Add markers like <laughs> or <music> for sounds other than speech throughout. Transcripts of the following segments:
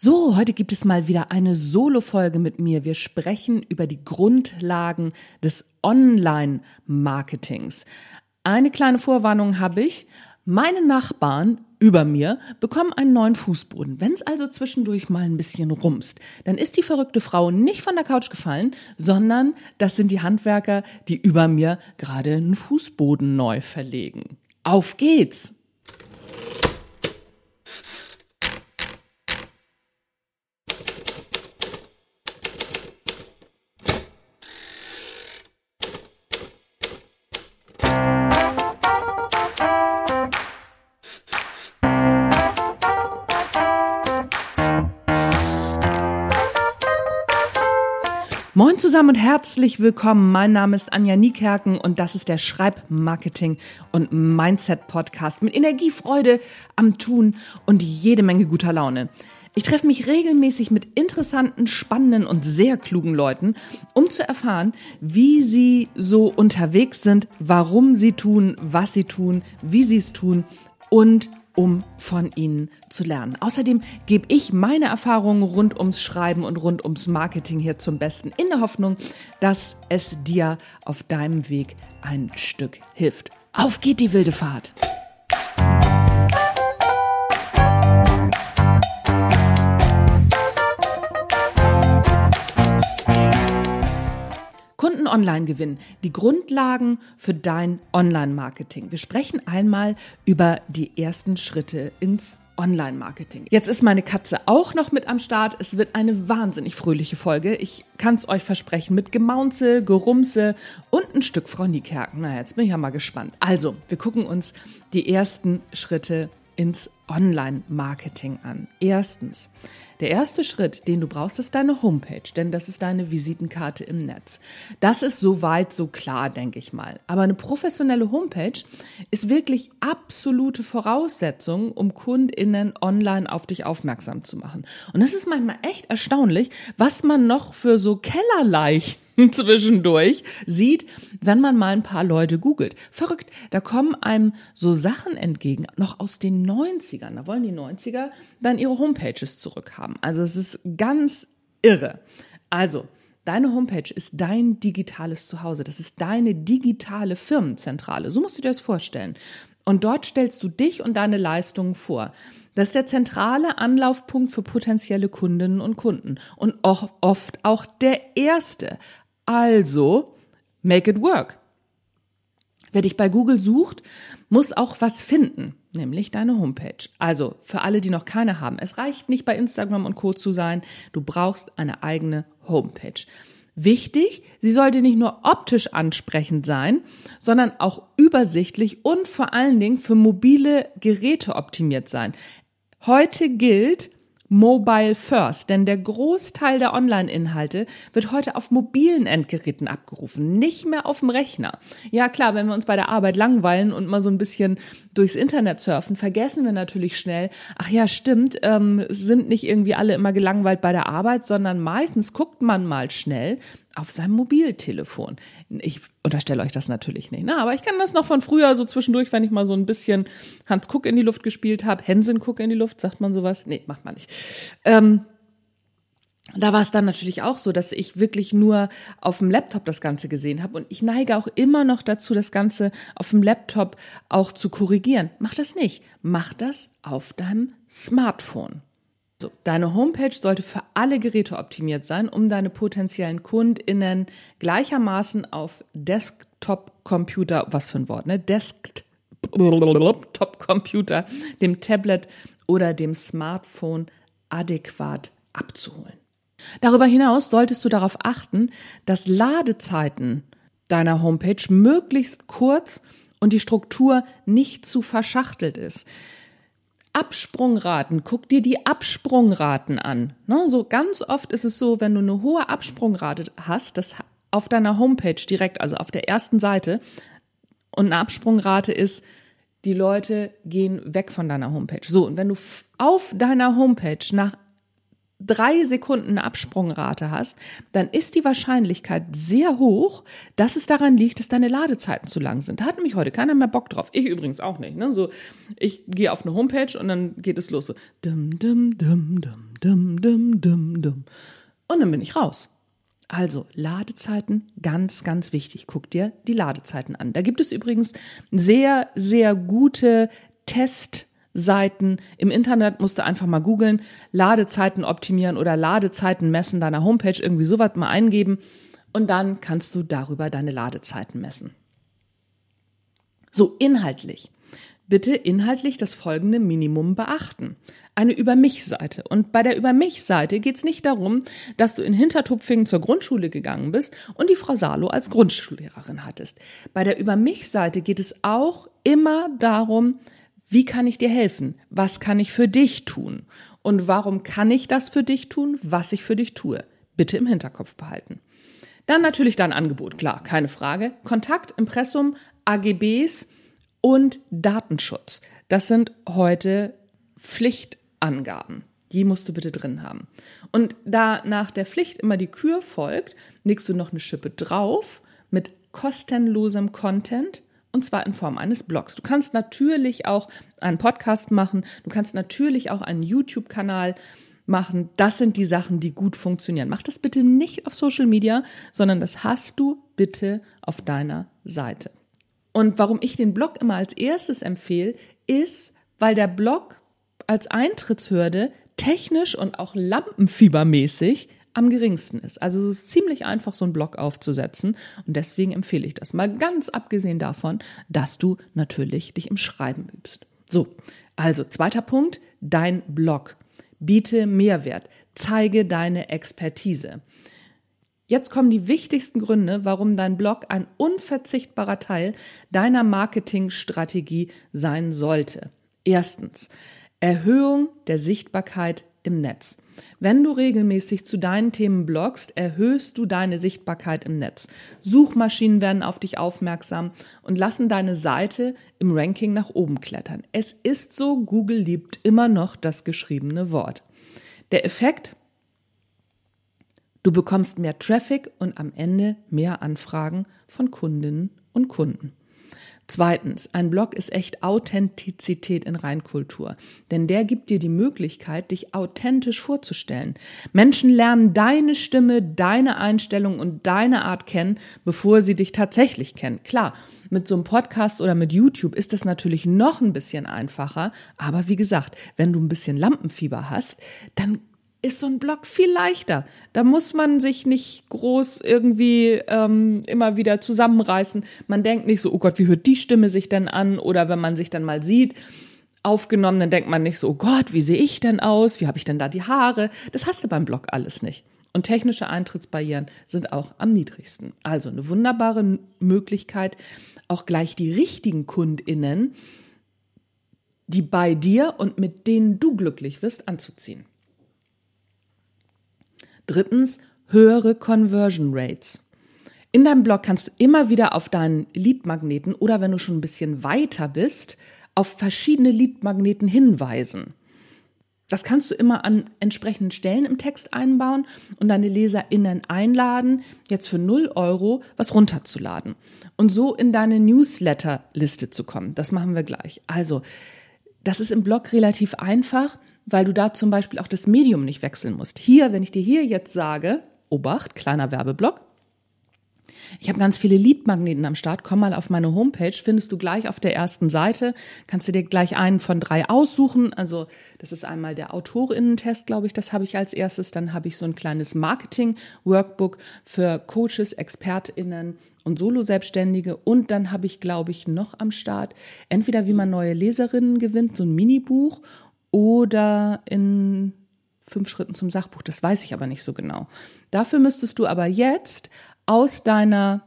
So, heute gibt es mal wieder eine Solo-Folge mit mir. Wir sprechen über die Grundlagen des Online-Marketings. Eine kleine Vorwarnung habe ich. Meine Nachbarn über mir bekommen einen neuen Fußboden. Wenn es also zwischendurch mal ein bisschen rumst, dann ist die verrückte Frau nicht von der Couch gefallen, sondern das sind die Handwerker, die über mir gerade einen Fußboden neu verlegen. Auf geht's! Moin zusammen und herzlich willkommen. Mein Name ist Anja Niekerken und das ist der Schreibmarketing und Mindset Podcast mit Energiefreude am Tun und jede Menge guter Laune. Ich treffe mich regelmäßig mit interessanten, spannenden und sehr klugen Leuten, um zu erfahren, wie sie so unterwegs sind, warum sie tun, was sie tun, wie sie es tun und um von ihnen zu lernen. Außerdem gebe ich meine Erfahrungen rund ums Schreiben und rund ums Marketing hier zum Besten in der Hoffnung, dass es dir auf deinem Weg ein Stück hilft. Auf geht die wilde Fahrt! Online gewinnen. Die Grundlagen für dein Online-Marketing. Wir sprechen einmal über die ersten Schritte ins Online-Marketing. Jetzt ist meine Katze auch noch mit am Start. Es wird eine wahnsinnig fröhliche Folge. Ich kann es euch versprechen mit Gemaunze, Gerumse und ein Stück Frau Niekerken. Na, jetzt bin ich ja mal gespannt. Also, wir gucken uns die ersten Schritte ins Online-Marketing an. Erstens, der erste Schritt, den du brauchst, ist deine Homepage, denn das ist deine Visitenkarte im Netz. Das ist soweit so klar, denke ich mal. Aber eine professionelle Homepage ist wirklich absolute Voraussetzung, um KundInnen online auf dich aufmerksam zu machen. Und das ist manchmal echt erstaunlich, was man noch für so Kellerleichen <laughs> zwischendurch sieht, wenn man mal ein paar Leute googelt. Verrückt, da kommen einem so Sachen entgegen, noch aus den 90ern. Da wollen die 90er dann ihre Homepages zurückhaben. Also es ist ganz irre. Also, Deine Homepage ist dein digitales Zuhause. Das ist deine digitale Firmenzentrale. So musst du dir das vorstellen. Und dort stellst du dich und deine Leistungen vor. Das ist der zentrale Anlaufpunkt für potenzielle Kundinnen und Kunden und oft auch der erste. Also, make it work. Wer dich bei Google sucht, muss auch was finden, nämlich deine Homepage. Also für alle, die noch keine haben, es reicht nicht bei Instagram und Co zu sein, du brauchst eine eigene Homepage. Wichtig, sie sollte nicht nur optisch ansprechend sein, sondern auch übersichtlich und vor allen Dingen für mobile Geräte optimiert sein. Heute gilt, Mobile First, denn der Großteil der Online-Inhalte wird heute auf mobilen Endgeräten abgerufen, nicht mehr auf dem Rechner. Ja klar, wenn wir uns bei der Arbeit langweilen und mal so ein bisschen durchs Internet surfen, vergessen wir natürlich schnell, ach ja, stimmt, ähm, sind nicht irgendwie alle immer gelangweilt bei der Arbeit, sondern meistens guckt man mal schnell auf seinem Mobiltelefon. Ich unterstelle euch das natürlich nicht, ne? aber ich kann das noch von früher so zwischendurch, wenn ich mal so ein bisschen Hans Kuck in die Luft gespielt habe, Hensen Kuck in die Luft, sagt man sowas? Nee, macht man nicht. Ähm, da war es dann natürlich auch so, dass ich wirklich nur auf dem Laptop das Ganze gesehen habe und ich neige auch immer noch dazu, das Ganze auf dem Laptop auch zu korrigieren. Mach das nicht. Mach das auf deinem Smartphone. So, deine Homepage sollte für alle Geräte optimiert sein, um deine potenziellen KundInnen gleichermaßen auf Desktop-Computer, was für ein Wort, ne? Desktop-Computer, dem Tablet oder dem Smartphone adäquat abzuholen. Darüber hinaus solltest du darauf achten, dass Ladezeiten deiner Homepage möglichst kurz und die Struktur nicht zu verschachtelt ist. Absprungraten, guck dir die Absprungraten an. Ne, so ganz oft ist es so, wenn du eine hohe Absprungrate hast, das auf deiner Homepage direkt, also auf der ersten Seite, und eine Absprungrate ist, die Leute gehen weg von deiner Homepage. So, und wenn du auf deiner Homepage nach drei Sekunden Absprungrate hast, dann ist die Wahrscheinlichkeit sehr hoch, dass es daran liegt, dass deine Ladezeiten zu lang sind. Da hat nämlich heute keiner mehr Bock drauf. Ich übrigens auch nicht. Ne? So, ich gehe auf eine Homepage und dann geht es los. So. Dum, dum, dum, dum, dum, dum, dum, dum. Und dann bin ich raus. Also Ladezeiten, ganz, ganz wichtig. Guck dir die Ladezeiten an. Da gibt es übrigens sehr, sehr gute Test- Testseiten. Im Internet musst du einfach mal googeln, Ladezeiten optimieren oder Ladezeiten messen deiner Homepage, irgendwie sowas mal eingeben. Und dann kannst du darüber deine Ladezeiten messen. So, inhaltlich. Bitte inhaltlich das folgende Minimum beachten eine Über mich-Seite. Und bei der Über mich-Seite geht es nicht darum, dass du in Hintertupfingen zur Grundschule gegangen bist und die Frau Salo als Grundschullehrerin hattest. Bei der Über mich-Seite geht es auch immer darum, wie kann ich dir helfen? Was kann ich für dich tun? Und warum kann ich das für dich tun, was ich für dich tue? Bitte im Hinterkopf behalten. Dann natürlich dein Angebot, klar, keine Frage. Kontakt, Impressum, AGBs und Datenschutz. Das sind heute Pflicht Angaben. Die musst du bitte drin haben. Und da nach der Pflicht immer die Kür folgt, legst du noch eine Schippe drauf mit kostenlosem Content und zwar in Form eines Blogs. Du kannst natürlich auch einen Podcast machen, du kannst natürlich auch einen YouTube-Kanal machen. Das sind die Sachen, die gut funktionieren. Mach das bitte nicht auf Social Media, sondern das hast du bitte auf deiner Seite. Und warum ich den Blog immer als erstes empfehle, ist, weil der Blog als Eintrittshürde technisch und auch lampenfiebermäßig am geringsten ist. Also es ist ziemlich einfach, so einen Blog aufzusetzen und deswegen empfehle ich das. Mal ganz abgesehen davon, dass du natürlich dich im Schreiben übst. So, also zweiter Punkt, dein Blog. Biete Mehrwert, zeige deine Expertise. Jetzt kommen die wichtigsten Gründe, warum dein Blog ein unverzichtbarer Teil deiner Marketingstrategie sein sollte. Erstens, Erhöhung der Sichtbarkeit im Netz. Wenn du regelmäßig zu deinen Themen bloggst, erhöhst du deine Sichtbarkeit im Netz. Suchmaschinen werden auf dich aufmerksam und lassen deine Seite im Ranking nach oben klettern. Es ist so, Google liebt immer noch das geschriebene Wort. Der Effekt? Du bekommst mehr Traffic und am Ende mehr Anfragen von Kundinnen und Kunden. Zweitens, ein Blog ist echt Authentizität in Reinkultur, denn der gibt dir die Möglichkeit, dich authentisch vorzustellen. Menschen lernen deine Stimme, deine Einstellung und deine Art kennen, bevor sie dich tatsächlich kennen. Klar, mit so einem Podcast oder mit YouTube ist das natürlich noch ein bisschen einfacher, aber wie gesagt, wenn du ein bisschen Lampenfieber hast, dann ist so ein Blog viel leichter. Da muss man sich nicht groß irgendwie ähm, immer wieder zusammenreißen. Man denkt nicht so, oh Gott, wie hört die Stimme sich denn an? Oder wenn man sich dann mal sieht, aufgenommen, dann denkt man nicht so, oh Gott, wie sehe ich denn aus? Wie habe ich denn da die Haare? Das hast du beim Blog alles nicht. Und technische Eintrittsbarrieren sind auch am niedrigsten. Also eine wunderbare Möglichkeit, auch gleich die richtigen KundInnen, die bei dir und mit denen du glücklich wirst, anzuziehen. Drittens, höhere Conversion Rates. In deinem Blog kannst du immer wieder auf deinen Leadmagneten oder wenn du schon ein bisschen weiter bist, auf verschiedene Leadmagneten hinweisen. Das kannst du immer an entsprechenden Stellen im Text einbauen und deine LeserInnen einladen, jetzt für 0 Euro was runterzuladen und so in deine Newsletter-Liste zu kommen. Das machen wir gleich. Also, das ist im Blog relativ einfach weil du da zum Beispiel auch das Medium nicht wechseln musst. Hier, wenn ich dir hier jetzt sage, Obacht, kleiner Werbeblock, ich habe ganz viele Leadmagneten am Start. Komm mal auf meine Homepage, findest du gleich auf der ersten Seite. Kannst du dir gleich einen von drei aussuchen. Also das ist einmal der Autorinnentest, glaube ich, das habe ich als erstes. Dann habe ich so ein kleines Marketing-Workbook für Coaches, ExpertInnen und Solo-Selbstständige. Und dann habe ich, glaube ich, noch am Start entweder wie man neue Leserinnen gewinnt, so ein Minibuch oder in fünf Schritten zum Sachbuch. Das weiß ich aber nicht so genau. Dafür müsstest du aber jetzt aus deiner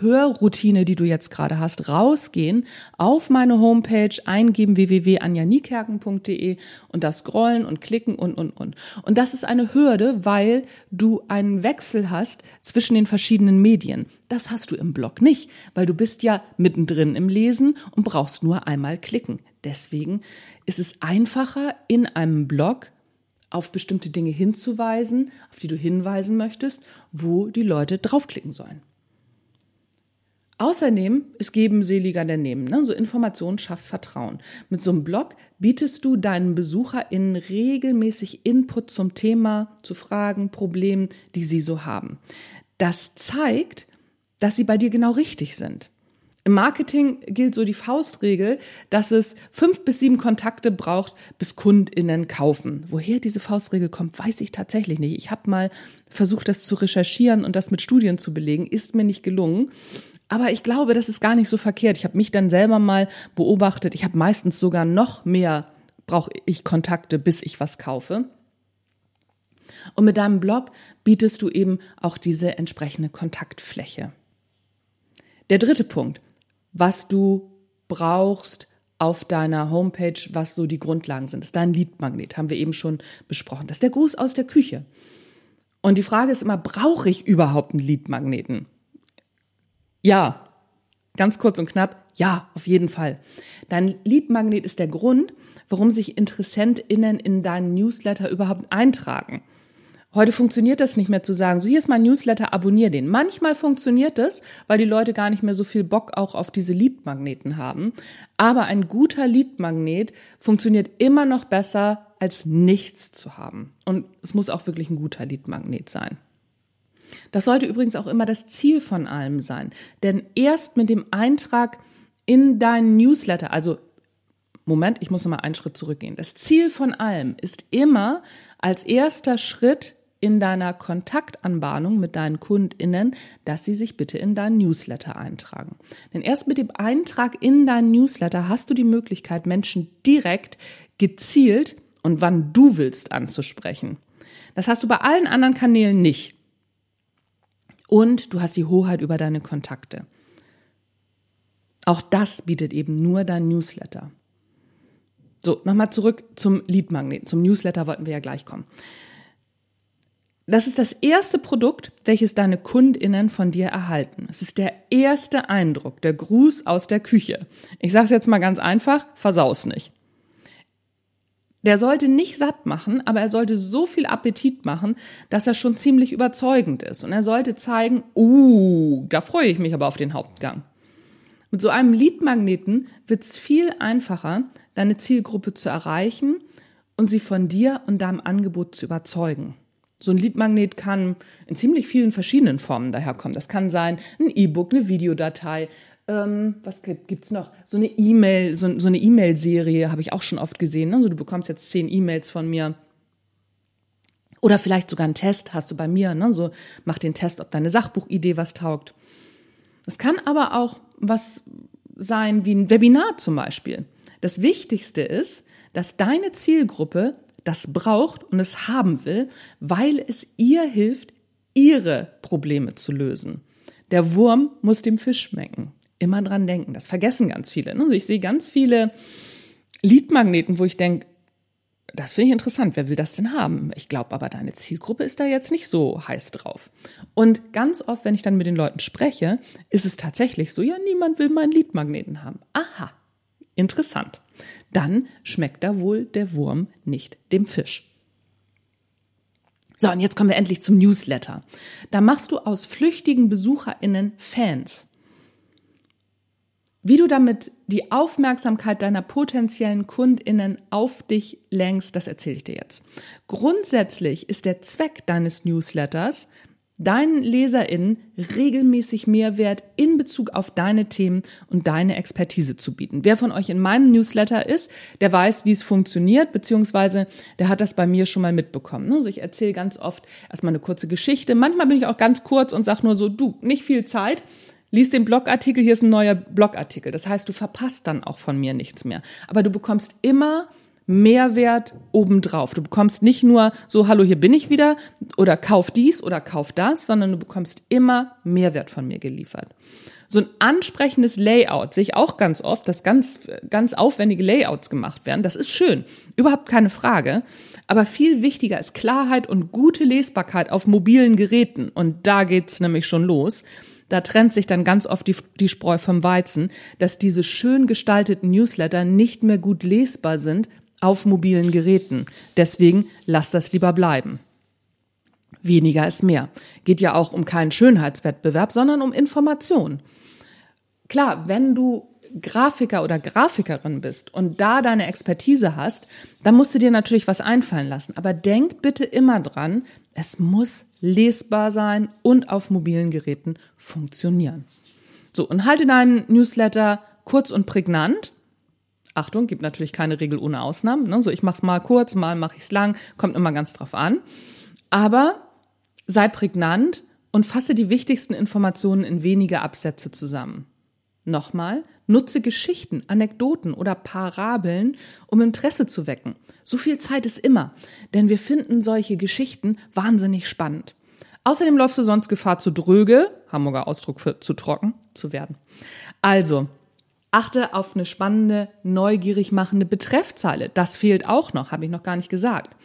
Hörroutine, die du jetzt gerade hast, rausgehen, auf meine Homepage eingeben www.anjanikerken.de und das scrollen und klicken und, und, und. Und das ist eine Hürde, weil du einen Wechsel hast zwischen den verschiedenen Medien. Das hast du im Blog nicht, weil du bist ja mittendrin im Lesen und brauchst nur einmal klicken. Deswegen ist es einfacher, in einem Blog auf bestimmte Dinge hinzuweisen, auf die du hinweisen möchtest, wo die Leute draufklicken sollen. Außerdem ist Geben seliger der Nehmen. Ne? So Information schafft Vertrauen. Mit so einem Blog bietest du deinen BesucherInnen regelmäßig Input zum Thema, zu Fragen, Problemen, die sie so haben. Das zeigt, dass sie bei dir genau richtig sind. Im Marketing gilt so die Faustregel, dass es fünf bis sieben Kontakte braucht, bis KundInnen kaufen. Woher diese Faustregel kommt, weiß ich tatsächlich nicht. Ich habe mal versucht, das zu recherchieren und das mit Studien zu belegen, ist mir nicht gelungen. Aber ich glaube, das ist gar nicht so verkehrt. Ich habe mich dann selber mal beobachtet. Ich habe meistens sogar noch mehr brauche ich Kontakte, bis ich was kaufe. Und mit deinem Blog bietest du eben auch diese entsprechende Kontaktfläche. Der dritte Punkt, was du brauchst auf deiner Homepage, was so die Grundlagen sind, ist dein Leadmagnet, haben wir eben schon besprochen. Das ist der Gruß aus der Küche. Und die Frage ist immer, brauche ich überhaupt einen Leadmagneten? Ja, ganz kurz und knapp, ja, auf jeden Fall. Dein Leadmagnet ist der Grund, warum sich InteressentInnen in deinen Newsletter überhaupt eintragen. Heute funktioniert das nicht mehr zu sagen, so hier ist mein Newsletter, abonnier den. Manchmal funktioniert das, weil die Leute gar nicht mehr so viel Bock auch auf diese Leadmagneten haben. Aber ein guter Leadmagnet funktioniert immer noch besser, als nichts zu haben. Und es muss auch wirklich ein guter Leadmagnet sein. Das sollte übrigens auch immer das Ziel von allem sein. Denn erst mit dem Eintrag in deinen Newsletter, also Moment, ich muss nochmal einen Schritt zurückgehen. Das Ziel von allem ist immer als erster Schritt in deiner Kontaktanbahnung mit deinen KundInnen, dass sie sich bitte in deinen Newsletter eintragen. Denn erst mit dem Eintrag in deinen Newsletter hast du die Möglichkeit, Menschen direkt, gezielt und wann du willst anzusprechen. Das hast du bei allen anderen Kanälen nicht. Und du hast die Hoheit über deine Kontakte. Auch das bietet eben nur dein Newsletter. So, nochmal zurück zum Leadmagneten. Zum Newsletter wollten wir ja gleich kommen. Das ist das erste Produkt, welches deine KundInnen von dir erhalten. Es ist der erste Eindruck, der Gruß aus der Küche. Ich sage es jetzt mal ganz einfach, versaus nicht. Der sollte nicht satt machen, aber er sollte so viel Appetit machen, dass er schon ziemlich überzeugend ist. Und er sollte zeigen, uh, da freue ich mich aber auf den Hauptgang. Mit so einem Leadmagneten wird es viel einfacher, deine Zielgruppe zu erreichen und sie von dir und deinem Angebot zu überzeugen. So ein Leadmagnet kann in ziemlich vielen verschiedenen Formen daherkommen. Das kann sein ein E-Book, eine Videodatei, ähm, was gibt's noch? So eine E-Mail, so, so, eine E-Mail-Serie habe ich auch schon oft gesehen. Ne? Also du bekommst jetzt zehn E-Mails von mir. Oder vielleicht sogar einen Test hast du bei mir. Ne? So mach den Test, ob deine Sachbuchidee was taugt. Es kann aber auch was sein wie ein Webinar zum Beispiel. Das Wichtigste ist, dass deine Zielgruppe das braucht und es haben will, weil es ihr hilft, ihre Probleme zu lösen. Der Wurm muss dem Fisch schmecken immer dran denken. Das vergessen ganz viele. Ne? Also ich sehe ganz viele Leadmagneten, wo ich denke, das finde ich interessant. Wer will das denn haben? Ich glaube aber, deine Zielgruppe ist da jetzt nicht so heiß drauf. Und ganz oft, wenn ich dann mit den Leuten spreche, ist es tatsächlich so, ja, niemand will meinen Leadmagneten haben. Aha, interessant. Dann schmeckt da wohl der Wurm nicht dem Fisch. So, und jetzt kommen wir endlich zum Newsletter. Da machst du aus flüchtigen BesucherInnen Fans. Wie du damit die Aufmerksamkeit deiner potenziellen Kundinnen auf dich lenkst, das erzähle ich dir jetzt. Grundsätzlich ist der Zweck deines Newsletters, deinen Leserinnen regelmäßig Mehrwert in Bezug auf deine Themen und deine Expertise zu bieten. Wer von euch in meinem Newsletter ist, der weiß, wie es funktioniert, beziehungsweise der hat das bei mir schon mal mitbekommen. Also ich erzähle ganz oft erstmal eine kurze Geschichte. Manchmal bin ich auch ganz kurz und sage nur so, du, nicht viel Zeit Lies den Blogartikel, hier ist ein neuer Blogartikel. Das heißt, du verpasst dann auch von mir nichts mehr. Aber du bekommst immer Mehrwert obendrauf. Du bekommst nicht nur so, hallo, hier bin ich wieder oder kauf dies oder kauf das, sondern du bekommst immer Mehrwert von mir geliefert. So ein ansprechendes Layout sehe ich auch ganz oft, dass ganz, ganz aufwendige Layouts gemacht werden. Das ist schön. Überhaupt keine Frage. Aber viel wichtiger ist Klarheit und gute Lesbarkeit auf mobilen Geräten. Und da geht's nämlich schon los da trennt sich dann ganz oft die, die Spreu vom Weizen, dass diese schön gestalteten Newsletter nicht mehr gut lesbar sind auf mobilen Geräten. Deswegen lass das lieber bleiben. Weniger ist mehr. Geht ja auch um keinen Schönheitswettbewerb, sondern um Information. Klar, wenn du Grafiker oder Grafikerin bist und da deine Expertise hast, dann musst du dir natürlich was einfallen lassen. Aber denk bitte immer dran, es muss lesbar sein und auf mobilen Geräten funktionieren. So, und halte deinen Newsletter kurz und prägnant. Achtung, gibt natürlich keine Regel ohne Ausnahmen. Ne? So, ich mach's mal kurz, mal mache ich's lang, kommt immer ganz drauf an. Aber sei prägnant und fasse die wichtigsten Informationen in wenige Absätze zusammen. Nochmal, nutze Geschichten, Anekdoten oder Parabeln, um Interesse zu wecken. So viel Zeit ist immer, denn wir finden solche Geschichten wahnsinnig spannend. Außerdem läufst du sonst Gefahr zu dröge, Hamburger Ausdruck für zu trocken, zu werden. Also, achte auf eine spannende, neugierig machende Betreffzeile. Das fehlt auch noch, habe ich noch gar nicht gesagt.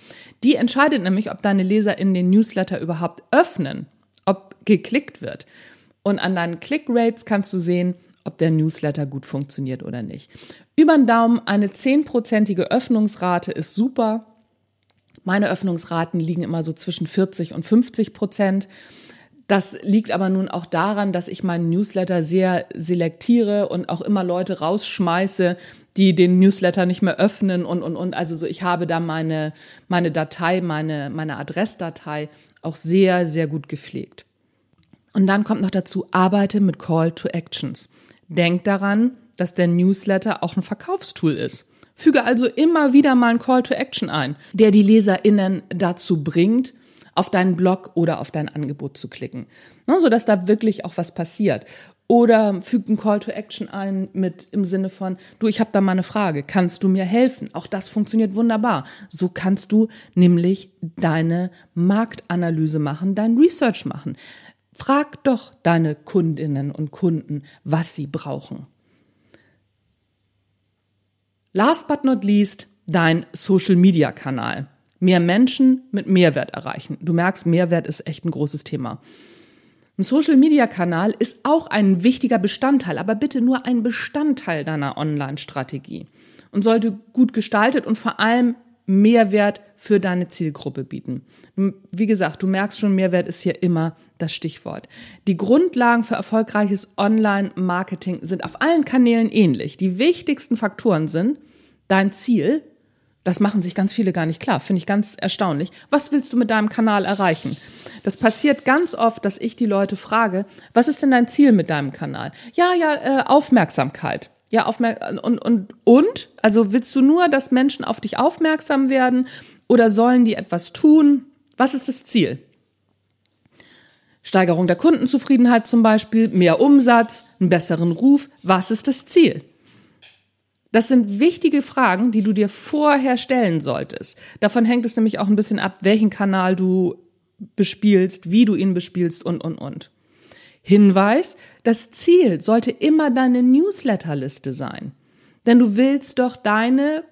Die entscheidet nämlich, ob deine Leser in den Newsletter überhaupt öffnen, ob geklickt wird. Und an deinen Click-Rates kannst du sehen, ob der Newsletter gut funktioniert oder nicht. Über den Daumen eine zehnprozentige Öffnungsrate ist super. Meine Öffnungsraten liegen immer so zwischen 40 und 50 Prozent. Das liegt aber nun auch daran, dass ich meinen Newsletter sehr selektiere und auch immer Leute rausschmeiße, die den Newsletter nicht mehr öffnen und, und, und. Also so, ich habe da meine, meine Datei, meine, meine Adressdatei auch sehr, sehr gut gepflegt. Und dann kommt noch dazu, arbeite mit Call to Actions. Denk daran, dass der Newsletter auch ein Verkaufstool ist. Füge also immer wieder mal einen Call to Action ein, der die LeserInnen dazu bringt, auf deinen Blog oder auf dein Angebot zu klicken, ne, so dass da wirklich auch was passiert. Oder füge einen Call to Action ein mit im Sinne von, du, ich habe da mal eine Frage, kannst du mir helfen? Auch das funktioniert wunderbar. So kannst du nämlich deine Marktanalyse machen, dein Research machen. Frag doch deine Kundinnen und Kunden, was sie brauchen. Last but not least, dein Social-Media-Kanal. Mehr Menschen mit Mehrwert erreichen. Du merkst, Mehrwert ist echt ein großes Thema. Ein Social-Media-Kanal ist auch ein wichtiger Bestandteil, aber bitte nur ein Bestandteil deiner Online-Strategie und sollte gut gestaltet und vor allem Mehrwert für deine Zielgruppe bieten. Wie gesagt, du merkst schon, Mehrwert ist hier immer das Stichwort. Die Grundlagen für erfolgreiches Online-Marketing sind auf allen Kanälen ähnlich. Die wichtigsten Faktoren sind dein Ziel. Das machen sich ganz viele gar nicht klar. Finde ich ganz erstaunlich. Was willst du mit deinem Kanal erreichen? Das passiert ganz oft, dass ich die Leute frage, was ist denn dein Ziel mit deinem Kanal? Ja, ja, äh, Aufmerksamkeit. Ja, aufmerksam und, und, und? Also willst du nur, dass Menschen auf dich aufmerksam werden oder sollen die etwas tun? Was ist das Ziel? Steigerung der Kundenzufriedenheit zum Beispiel, mehr Umsatz, einen besseren Ruf. Was ist das Ziel? Das sind wichtige Fragen, die du dir vorher stellen solltest. Davon hängt es nämlich auch ein bisschen ab, welchen Kanal du bespielst, wie du ihn bespielst und, und, und. Hinweis, das Ziel sollte immer deine Newsletterliste sein. Denn du willst doch deine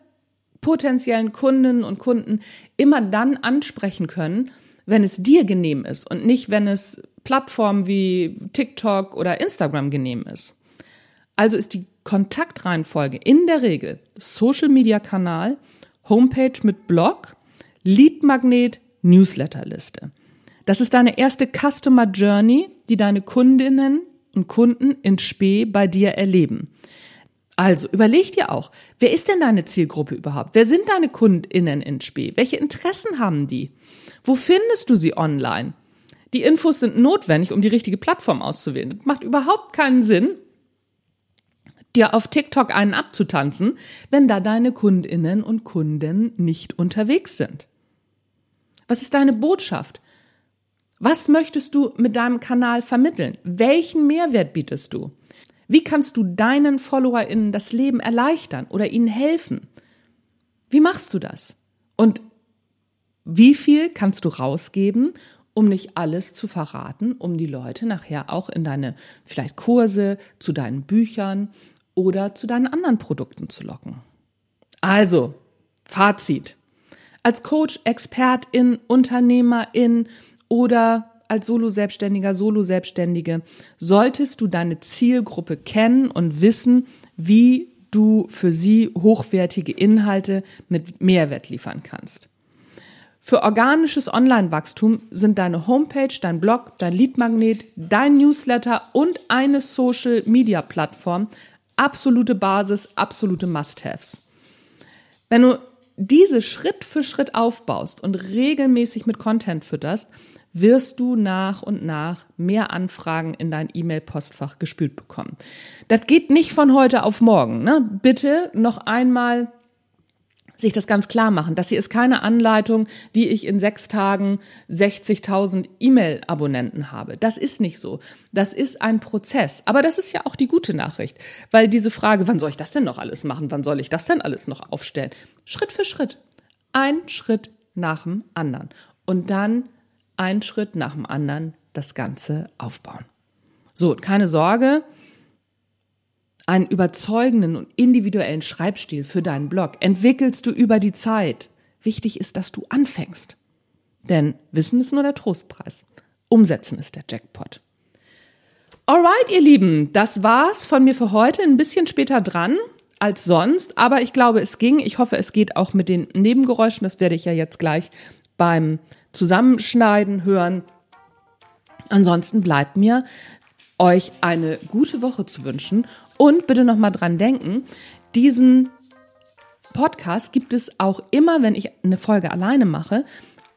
potenziellen Kundinnen und Kunden immer dann ansprechen können, wenn es dir genehm ist und nicht, wenn es Plattformen wie TikTok oder Instagram genehm ist. Also ist die Kontaktreihenfolge in der Regel Social Media Kanal, Homepage mit Blog, Lead Magnet, Newsletterliste. Das ist deine erste Customer Journey, die deine Kundinnen und Kunden in Spee bei dir erleben. Also überleg dir auch, wer ist denn deine Zielgruppe überhaupt? Wer sind deine Kundinnen in Spee? Welche Interessen haben die? Wo findest du sie online? Die Infos sind notwendig, um die richtige Plattform auszuwählen. Das macht überhaupt keinen Sinn, dir auf TikTok einen abzutanzen, wenn da deine Kundinnen und Kunden nicht unterwegs sind. Was ist deine Botschaft? Was möchtest du mit deinem Kanal vermitteln? Welchen Mehrwert bietest du? Wie kannst du deinen FollowerInnen das Leben erleichtern oder ihnen helfen? Wie machst du das? Und wie viel kannst du rausgeben, um nicht alles zu verraten, um die Leute nachher auch in deine vielleicht Kurse, zu deinen Büchern oder zu deinen anderen Produkten zu locken? Also, Fazit. Als Coach, Expertin, Unternehmerin oder als Solo-Selbstständiger, Solo-Selbstständige solltest du deine Zielgruppe kennen und wissen, wie du für sie hochwertige Inhalte mit Mehrwert liefern kannst. Für organisches Online-Wachstum sind deine Homepage, dein Blog, dein Leadmagnet, dein Newsletter und eine Social-Media-Plattform absolute Basis, absolute Must-Haves. Wenn du diese Schritt für Schritt aufbaust und regelmäßig mit Content fütterst, wirst du nach und nach mehr Anfragen in dein E-Mail-Postfach gespült bekommen. Das geht nicht von heute auf morgen. Ne? Bitte noch einmal sich das ganz klar machen. Das hier ist keine Anleitung, wie ich in sechs Tagen 60.000 E-Mail-Abonnenten habe. Das ist nicht so. Das ist ein Prozess. Aber das ist ja auch die gute Nachricht, weil diese Frage, wann soll ich das denn noch alles machen? Wann soll ich das denn alles noch aufstellen? Schritt für Schritt. Ein Schritt nach dem anderen. Und dann ein Schritt nach dem anderen das Ganze aufbauen. So, keine Sorge, einen überzeugenden und individuellen Schreibstil für deinen Blog entwickelst du über die Zeit. Wichtig ist, dass du anfängst. Denn Wissen ist nur der Trostpreis. Umsetzen ist der Jackpot. Alright, ihr Lieben, das war's von mir für heute. Ein bisschen später dran als sonst, aber ich glaube, es ging. Ich hoffe, es geht auch mit den Nebengeräuschen. Das werde ich ja jetzt gleich beim Zusammenschneiden hören. Ansonsten bleibt mir euch eine gute Woche zu wünschen und bitte noch mal dran denken, diesen Podcast gibt es auch immer, wenn ich eine Folge alleine mache,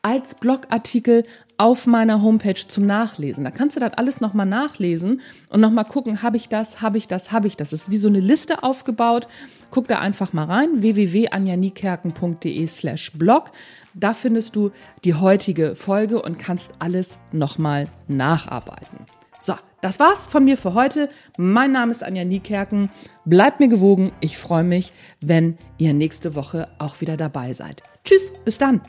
als Blogartikel auf meiner Homepage zum Nachlesen. Da kannst du das alles nochmal nachlesen und nochmal gucken, habe ich das, habe ich das, habe ich das. Das ist wie so eine Liste aufgebaut. Guck da einfach mal rein, www.anjanikerken.de slash blog. Da findest du die heutige Folge und kannst alles nochmal nacharbeiten. So, das war's von mir für heute. Mein Name ist Anja Niekerken. Bleibt mir gewogen. Ich freue mich, wenn ihr nächste Woche auch wieder dabei seid. Tschüss, bis dann.